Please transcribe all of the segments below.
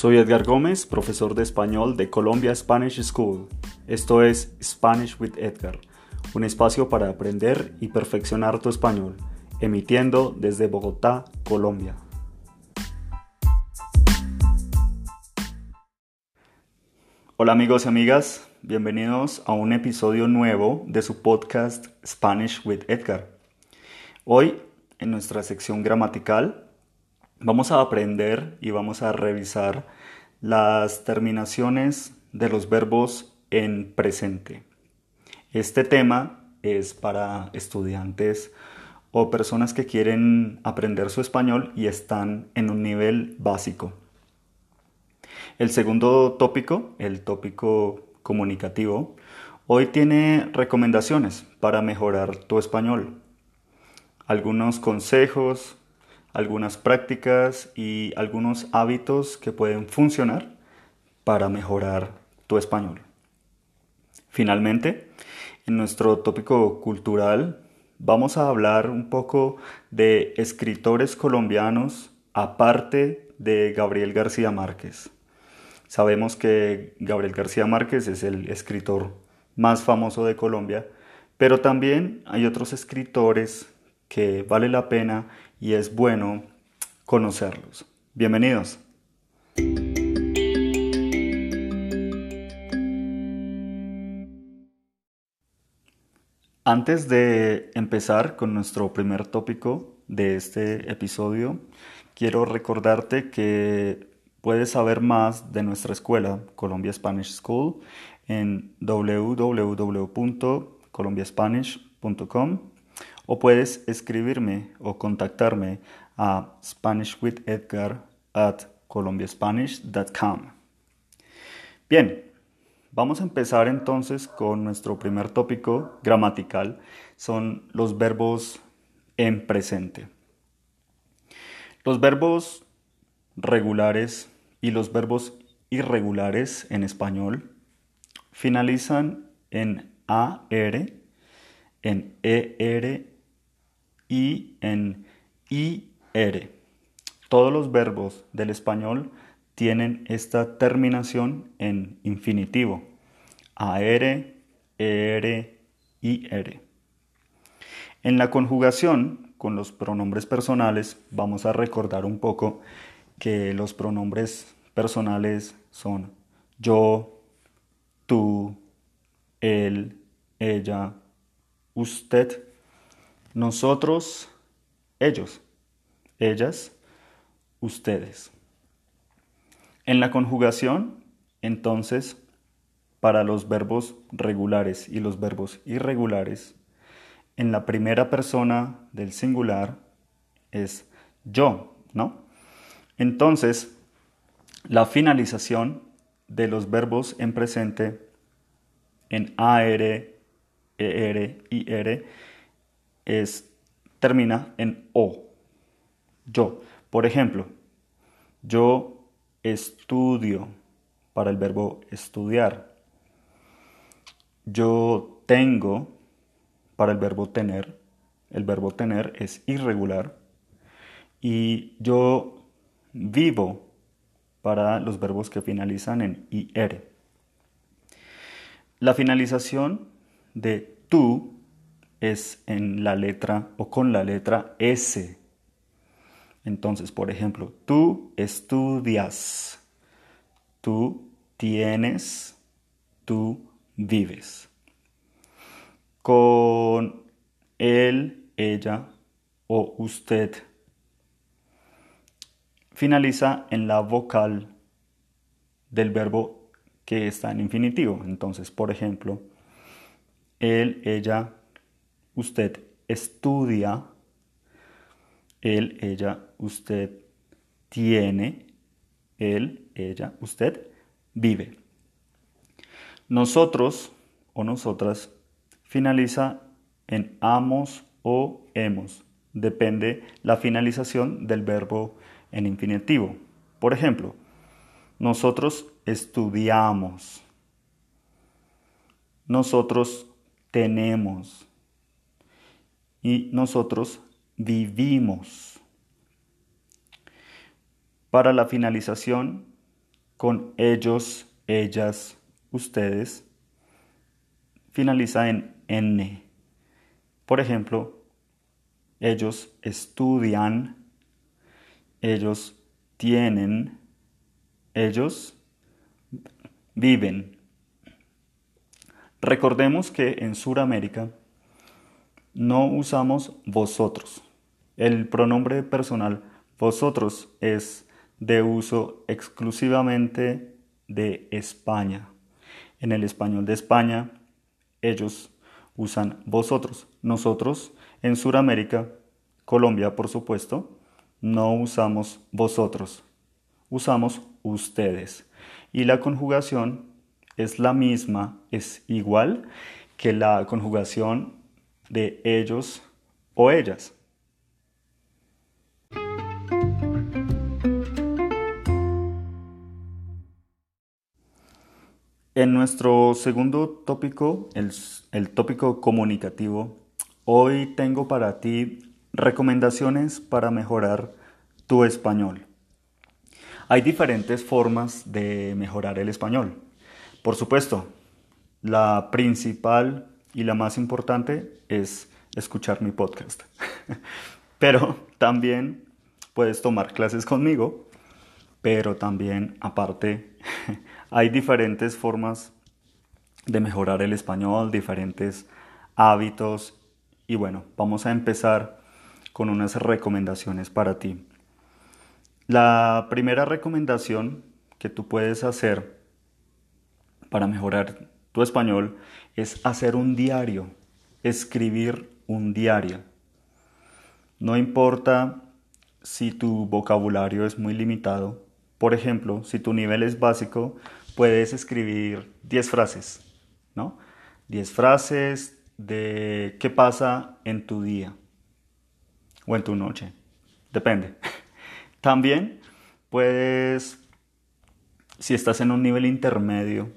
Soy Edgar Gómez, profesor de español de Colombia Spanish School. Esto es Spanish with Edgar, un espacio para aprender y perfeccionar tu español, emitiendo desde Bogotá, Colombia. Hola amigos y amigas, bienvenidos a un episodio nuevo de su podcast Spanish with Edgar. Hoy, en nuestra sección gramatical, vamos a aprender y vamos a revisar las terminaciones de los verbos en presente. Este tema es para estudiantes o personas que quieren aprender su español y están en un nivel básico. El segundo tópico, el tópico comunicativo, hoy tiene recomendaciones para mejorar tu español. Algunos consejos, algunas prácticas y algunos hábitos que pueden funcionar para mejorar tu español. Finalmente, en nuestro tópico cultural vamos a hablar un poco de escritores colombianos aparte de Gabriel García Márquez. Sabemos que Gabriel García Márquez es el escritor más famoso de Colombia, pero también hay otros escritores que vale la pena y es bueno conocerlos. Bienvenidos. Antes de empezar con nuestro primer tópico de este episodio, quiero recordarte que puedes saber más de nuestra escuela Colombia Spanish School en www.colombiaspanish.com o puedes escribirme o contactarme a SpanishWithEdgar at colombiaspanish.com. Bien, vamos a empezar entonces con nuestro primer tópico gramatical. Son los verbos en presente. Los verbos regulares y los verbos irregulares en español finalizan en AR, en ER y en IR. Todos los verbos del español tienen esta terminación en infinitivo. AR, ER, IR. En la conjugación con los pronombres personales vamos a recordar un poco que los pronombres personales son yo, tú, él, ella, usted, nosotros, ellos, ellas, ustedes. En la conjugación, entonces, para los verbos regulares y los verbos irregulares, en la primera persona del singular es yo, ¿no? Entonces, la finalización de los verbos en presente en AR, ER, IR es, termina en O. Yo. Por ejemplo, yo estudio para el verbo estudiar. Yo tengo para el verbo tener. El verbo tener es irregular. Y yo vivo para los verbos que finalizan en IR. La finalización de tú es en la letra o con la letra S. Entonces, por ejemplo, tú estudias, tú tienes, tú vives. Con él, ella o usted. Finaliza en la vocal del verbo que está en infinitivo. Entonces, por ejemplo, él, ella, usted estudia, él, ella, usted tiene, él, ella, usted vive. Nosotros o nosotras finaliza en amos o hemos. Depende la finalización del verbo en infinitivo. Por ejemplo, nosotros estudiamos. Nosotros tenemos y nosotros vivimos. Para la finalización con ellos, ellas, ustedes, finaliza en N. Por ejemplo, ellos estudian, ellos tienen, ellos viven. Recordemos que en Sudamérica no usamos vosotros. El pronombre personal vosotros es de uso exclusivamente de España. En el español de España, ellos usan vosotros. Nosotros en Sudamérica, Colombia por supuesto, no usamos vosotros. Usamos ustedes. Y la conjugación es la misma, es igual que la conjugación de ellos o ellas. En nuestro segundo tópico, el, tópico comunicativo, hoy tengo para ti recomendaciones para mejorar tu español. Hay diferentes formas de mejorar el español. Por supuesto, la principal y la más importante es escuchar mi podcast. pero también puedes tomar clases conmigo, pero también aparte hay diferentes formas de mejorar el español, diferentes hábitos y bueno, vamos a empezar con unas recomendaciones para ti. La primera recomendación que tú puedes hacer para mejorar tu español es hacer un diario, escribir un diario. No importa si tu vocabulario es muy limitado. Por ejemplo, si tu nivel es básico, puedes escribir 10 frases, ¿no? 10 frases de qué pasa en tu día o en tu noche. Depende. También puedes, si estás en un nivel intermedio,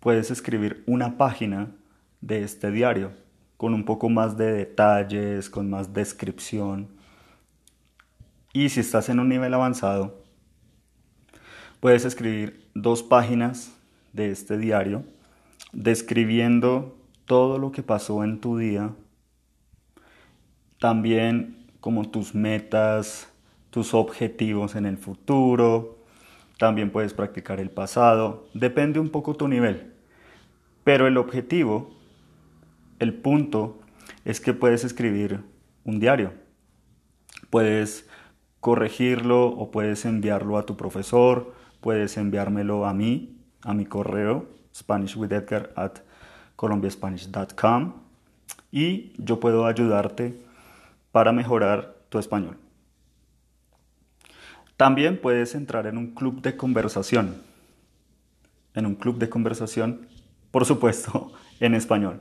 puedes escribir una página de este diario con un poco más de detalles, con más descripción. Y si estás en un nivel avanzado, puedes escribir dos páginas de este diario describiendo todo lo que pasó en tu día, también como tus metas, tus objetivos en el futuro, también puedes practicar el pasado, depende un poco tu nivel. Pero el objetivo, el punto, es que puedes escribir un diario. Puedes corregirlo o puedes enviarlo a tu profesor, puedes enviármelo a mí, a mi correo, SpanishWithEdgar at colombiaspanish.com y yo puedo ayudarte para mejorar tu español. También puedes entrar en un club de conversación. En un club de conversación, por supuesto, en español.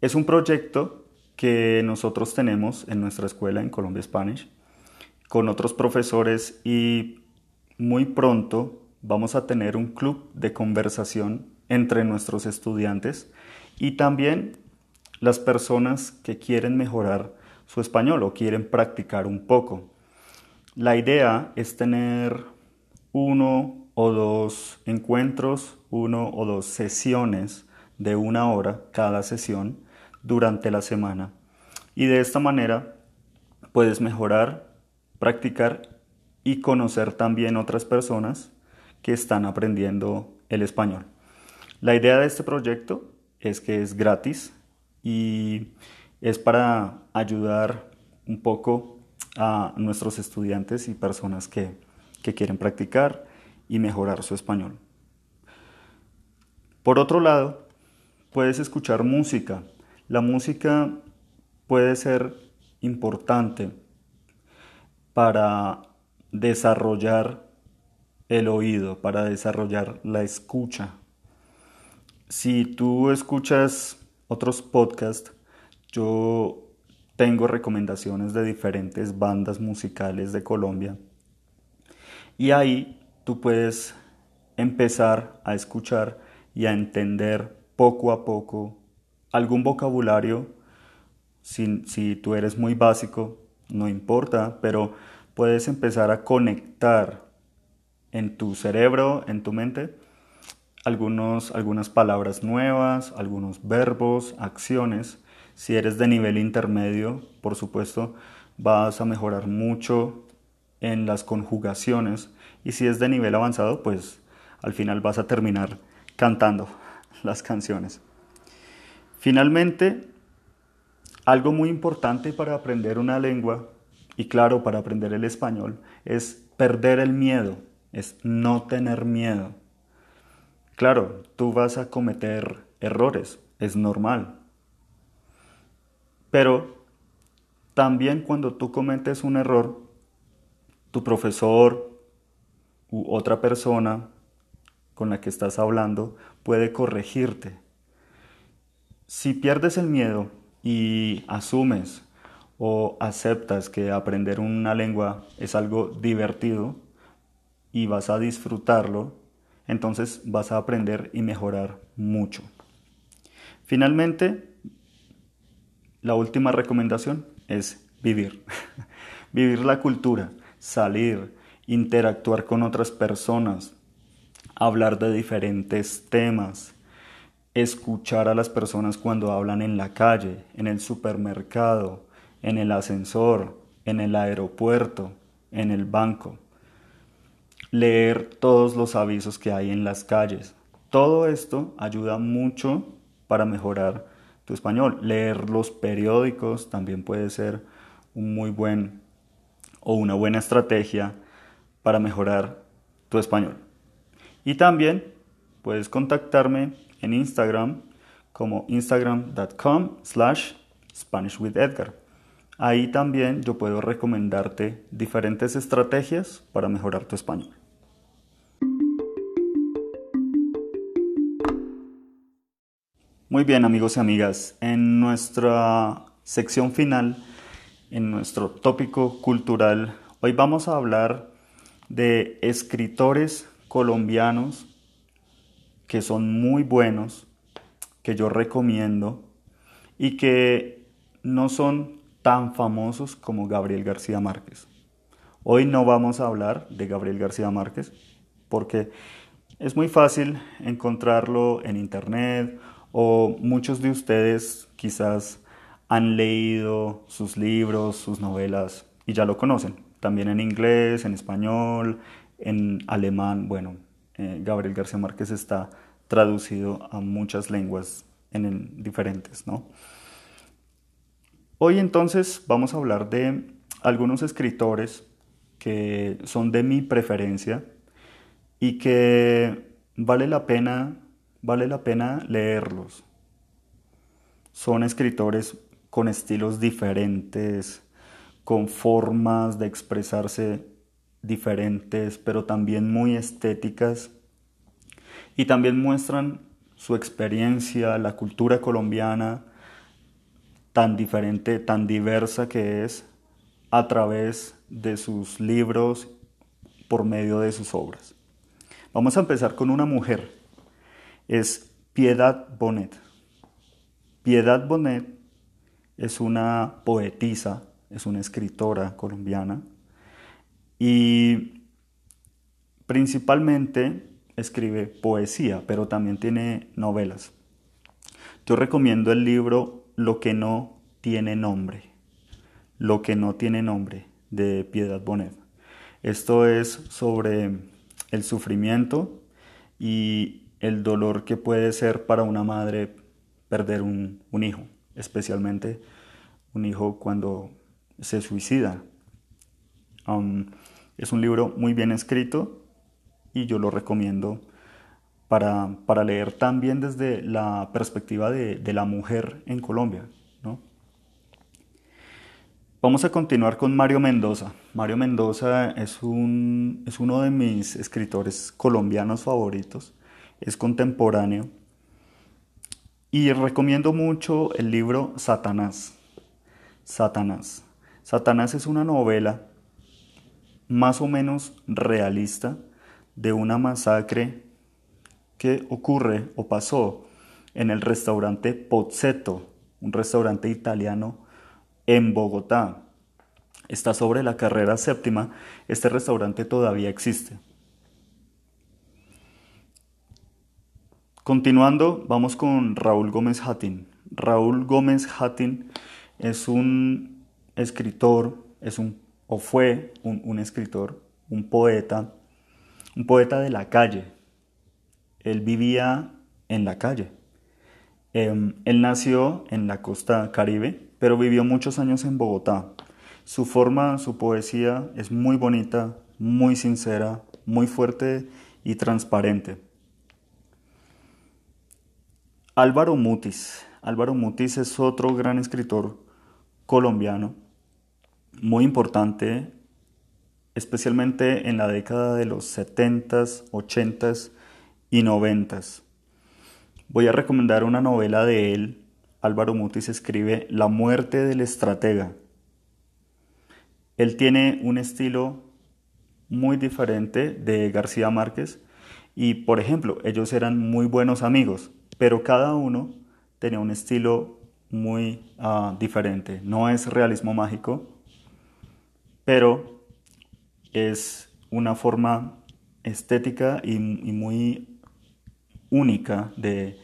Es un proyecto que nosotros tenemos en nuestra escuela en Colombia Spanish con otros profesores y muy pronto vamos a tener un club de conversación entre nuestros estudiantes y también las personas que quieren mejorar su español o quieren practicar un poco. La idea es tener uno o dos encuentros, uno o dos sesiones de una hora cada sesión durante la semana. Y de esta manera puedes mejorar, practicar y conocer también otras personas que están aprendiendo el español. La idea de este proyecto es que es gratis y es para ayudar un poco a nuestros estudiantes y personas que, quieren practicar y mejorar su español. Por otro lado, puedes escuchar música. La música puede ser importante para desarrollar el oído, para desarrollar la escucha. Si tú escuchas otros podcasts, yo tengo recomendaciones de diferentes bandas musicales de Colombia. Y ahí tú puedes empezar a escuchar y a entender poco a poco algún vocabulario. Si, si tú eres muy básico, no importa, pero puedes empezar a conectar en tu cerebro, en tu mente, algunos, algunas palabras nuevas, algunos verbos, acciones. Si eres de nivel intermedio, por supuesto, vas a mejorar mucho en las conjugaciones. Y si es de nivel avanzado, pues al final vas a terminar cantando las canciones. Finalmente, algo muy importante para aprender una lengua, y claro, para aprender el español, es perder el miedo, es no tener miedo. Claro, tú vas a cometer errores, es normal. Pero también cuando tú cometes un error, tu profesor u otra persona con la que estás hablando puede corregirte. Si pierdes el miedo y asumes o aceptas que aprender una lengua es algo divertido y vas a disfrutarlo, entonces vas a aprender y mejorar mucho. Finalmente, la última recomendación es vivir. vivir la cultura, salir, interactuar con otras personas, hablar de diferentes temas, escuchar a las personas cuando hablan en la calle, en el supermercado, en el ascensor, en el aeropuerto, en el banco. Leer todos los avisos que hay en las calles. Todo esto ayuda mucho para mejorar tu español. Leer los periódicos también puede ser un muy buen o una buena estrategia para mejorar tu español. Y también puedes contactarme en Instagram como instagram.com slash SpanishWithEdgar. Ahí también yo puedo recomendarte diferentes estrategias para mejorar tu español. Muy bien amigos y amigas, en nuestra sección final, en nuestro tópico cultural, hoy vamos a hablar de escritores colombianos que son muy buenos, que yo recomiendo y que no son tan famosos como Gabriel García Márquez. Hoy no vamos a hablar de Gabriel García Márquez porque es muy fácil encontrarlo en internet o muchos de ustedes quizás han leído sus libros, sus novelas y ya lo conocen. También en inglés, en español, en alemán. Bueno, eh, Gabriel García Márquez está traducido a muchas lenguas en, diferentes, ¿no? Hoy entonces vamos a hablar de algunos escritores que son de mi preferencia y que vale la pena vale la pena leerlos. Son escritores con estilos diferentes, con formas de expresarse diferentes, pero también muy estéticas. Y también muestran su experiencia, la cultura colombiana, tan diferente, tan diversa que es, a través de sus libros, por medio de sus obras. Vamos a empezar con una mujer es Piedad Bonet. Piedad Bonet es una poetisa, es una escritora colombiana y principalmente escribe poesía, pero también tiene novelas. Yo recomiendo el libro Lo que no tiene nombre. Lo que no tiene nombre de Piedad Bonet. Esto es sobre el sufrimiento y el dolor que puede ser para una madre perder un, hijo, especialmente un hijo cuando se suicida. Um, es un libro muy bien escrito y yo lo recomiendo para, para leer también desde la perspectiva de, la mujer en Colombia. Vamos a continuar con Mario Mendoza. Mario Mendoza es, un, es uno de mis escritores colombianos favoritos es contemporáneo. Y recomiendo mucho el libro Satanás. Satanás. Satanás es una novela más o menos realista de una masacre que ocurre o pasó en el restaurante Pozzetto, un restaurante italiano en Bogotá. Está sobre la carrera séptima. Este restaurante todavía existe. Continuando, vamos con Raúl Gómez Hattin. Raúl Gómez Hattin es un escritor, es un, o fue un, escritor, un poeta, un poeta de la calle. Él vivía en la calle. Em, él nació en la costa caribe, pero vivió muchos años en Bogotá. Su forma, su poesía es muy bonita, muy sincera, muy fuerte y transparente. Álvaro Mutis. Álvaro Mutis es otro gran escritor colombiano, muy importante, especialmente en la década de los 70s, 80s y 90s. Voy a recomendar una novela de él. Álvaro Mutis escribe La muerte del estratega. Él tiene un estilo muy diferente de García Márquez y, por ejemplo, ellos eran muy buenos amigos pero cada uno tenía un estilo muy ah, diferente. No es realismo mágico, pero es una forma estética y, muy única de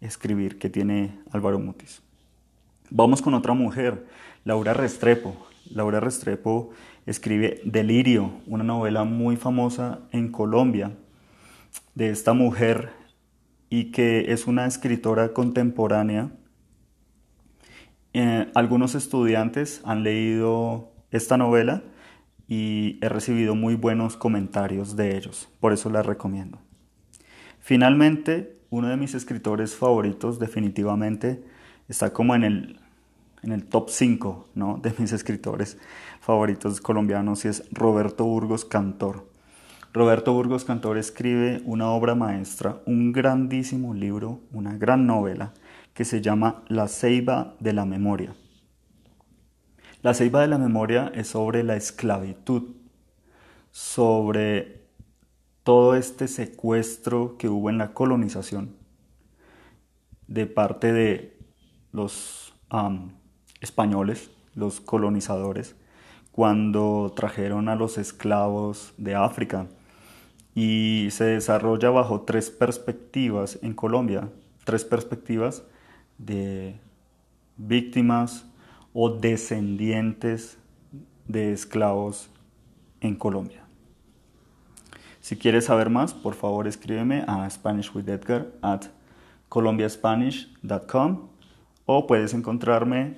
escribir que tiene Álvaro Mutis. Vamos con otra mujer, Laura Restrepo. Laura Restrepo escribe Delirio, una novela muy famosa en Colombia de esta mujer y que es una escritora contemporánea. Eh, algunos estudiantes han leído esta novela y he recibido muy buenos comentarios de ellos, por eso la recomiendo. Finalmente, uno de mis escritores favoritos definitivamente está como en el, en el top 5 ¿no? de mis escritores favoritos colombianos y es Roberto Burgos Cantor. Roberto Burgos Cantor escribe una obra maestra, un grandísimo libro, una gran novela que se llama La ceiba de la memoria. La ceiba de la memoria es sobre la esclavitud, sobre todo este secuestro que hubo en la colonización de parte de los españoles, los colonizadores, cuando trajeron a los esclavos de África y se desarrolla bajo tres perspectivas en Colombia, tres perspectivas de víctimas o descendientes de esclavos en Colombia. Si quieres saber más, por favor escríbeme a SpanishWithEdgar at colombiaspanish.com o puedes encontrarme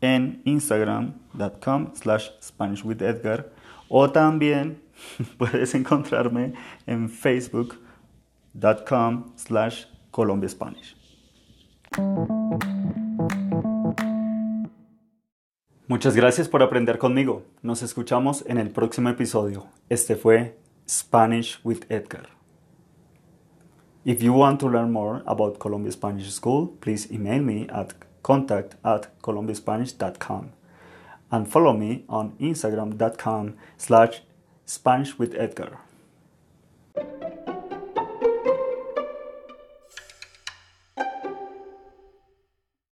en instagram.com slash SpanishWithEdgar o también puedes encontrarme en facebook.com slash colombiaspanish. Muchas gracias por aprender conmigo. Nos escuchamos en el próximo episodio. Este fue Spanish with Edgar. If you want to learn more about Columbia Spanish School, please email me at contact at colombiaspanish.com and follow me on instagram.com slash Spanish with Edgar.